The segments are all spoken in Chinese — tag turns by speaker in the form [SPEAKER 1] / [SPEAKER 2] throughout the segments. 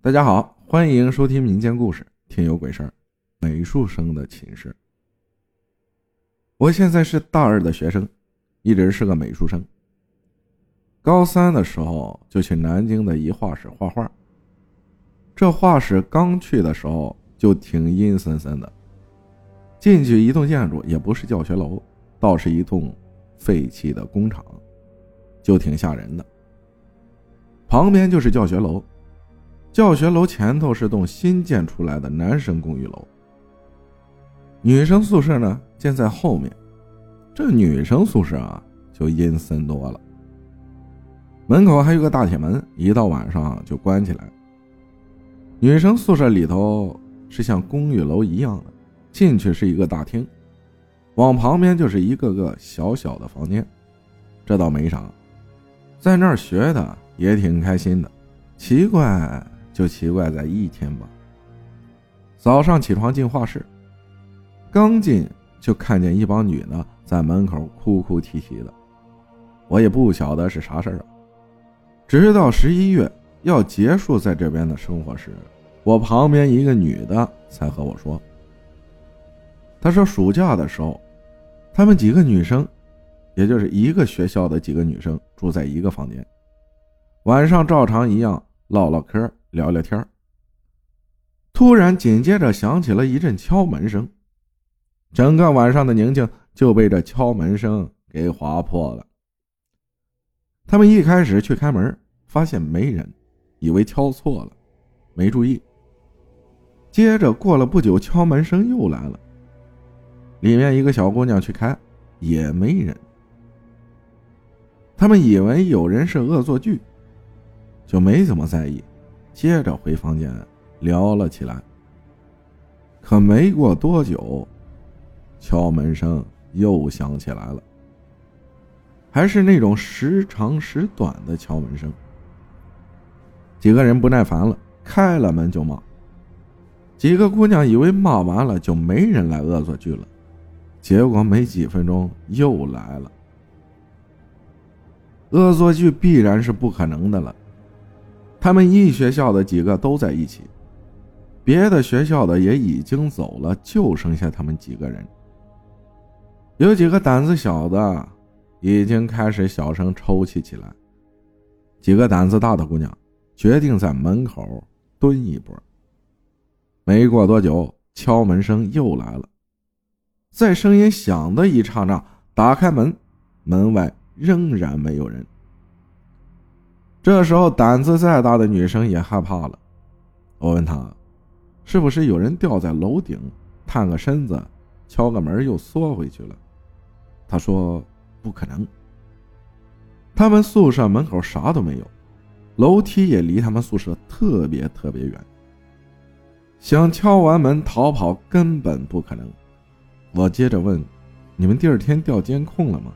[SPEAKER 1] 大家好，欢迎收听民间故事《听有鬼事儿》。美术生的寝室。我现在是大二的学生，一直是个美术生。高三的时候就去南京的一画室画画。这画室刚去的时候就挺阴森森的，进去一栋建筑也不是教学楼，倒是一栋废弃的工厂，就挺吓人的。旁边就是教学楼。教学楼前头是栋新建出来的男生公寓楼，女生宿舍呢建在后面。这女生宿舍啊就阴森多了，门口还有个大铁门，一到晚上就关起来。女生宿舍里头是像公寓楼一样的，进去是一个大厅，往旁边就是一个个小小的房间。这倒没啥，在那儿学的也挺开心的。奇怪。就奇怪在一天吧。早上起床进画室，刚进就看见一帮女的在门口哭哭啼啼的，我也不晓得是啥事儿啊。直到十一月要结束在这边的生活时，我旁边一个女的才和我说：“她说暑假的时候，她们几个女生，也就是一个学校的几个女生住在一个房间，晚上照常一样唠唠嗑。”聊聊天突然紧接着响起了一阵敲门声，整个晚上的宁静就被这敲门声给划破了。他们一开始去开门，发现没人，以为敲错了，没注意。接着过了不久，敲门声又来了，里面一个小姑娘去开，也没人。他们以为有人是恶作剧，就没怎么在意。接着回房间聊了起来。可没过多久，敲门声又响起来了，还是那种时长时短的敲门声。几个人不耐烦了，开了门就骂。几个姑娘以为骂完了就没人来恶作剧了，结果没几分钟又来了。恶作剧必然是不可能的了。他们一学校的几个都在一起，别的学校的也已经走了，就剩下他们几个人。有几个胆子小的，已经开始小声抽泣起来。几个胆子大的姑娘决定在门口蹲一波。没过多久，敲门声又来了，在声音响的一刹那，打开门，门外仍然没有人。这时候，胆子再大的女生也害怕了。我问她：“是不是有人掉在楼顶，探个身子，敲个门又缩回去了？”她说：“不可能。他们宿舍门口啥都没有，楼梯也离他们宿舍特别特别远。想敲完门逃跑根本不可能。”我接着问：“你们第二天调监控了吗？”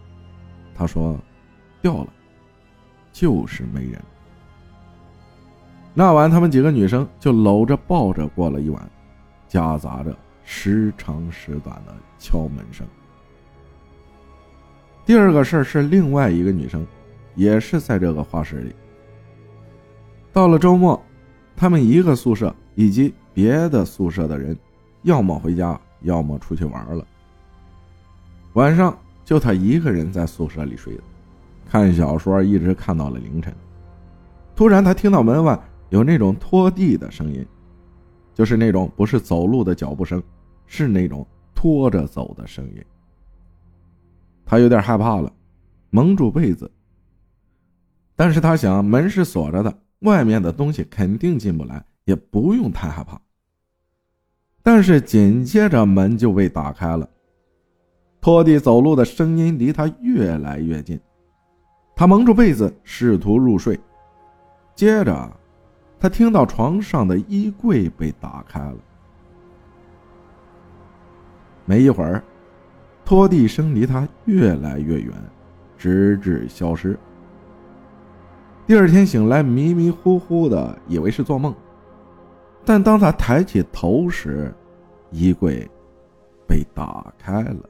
[SPEAKER 1] 她说：“调了。”就是没人。那晚，他们几个女生就搂着抱着过了一晚，夹杂着时长时短的敲门声。第二个事儿是另外一个女生，也是在这个画室里。到了周末，他们一个宿舍以及别的宿舍的人，要么回家，要么出去玩了。晚上就她一个人在宿舍里睡的。看小说一直看到了凌晨，突然他听到门外有那种拖地的声音，就是那种不是走路的脚步声，是那种拖着走的声音。他有点害怕了，蒙住被子。但是他想门是锁着的，外面的东西肯定进不来，也不用太害怕。但是紧接着门就被打开了，拖地走路的声音离他越来越近。他蒙住被子，试图入睡。接着，他听到床上的衣柜被打开了。没一会儿，拖地声离他越来越远，直至消失。第二天醒来，迷迷糊糊的，以为是做梦。但当他抬起头时，衣柜被打开了。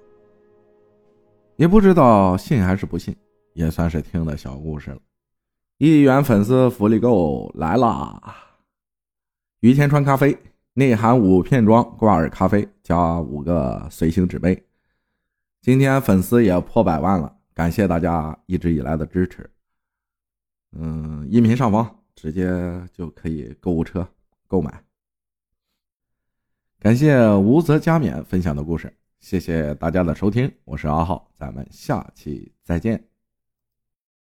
[SPEAKER 1] 也不知道信还是不信。也算是听的小故事了，一元粉丝福利购来啦！于天川咖啡内含五片装挂耳咖啡加五个随行纸杯。今天粉丝也破百万了，感谢大家一直以来的支持。嗯，音频上方直接就可以购物车购买。感谢无责加冕分享的故事，谢谢大家的收听，我是阿浩，咱们下期再见。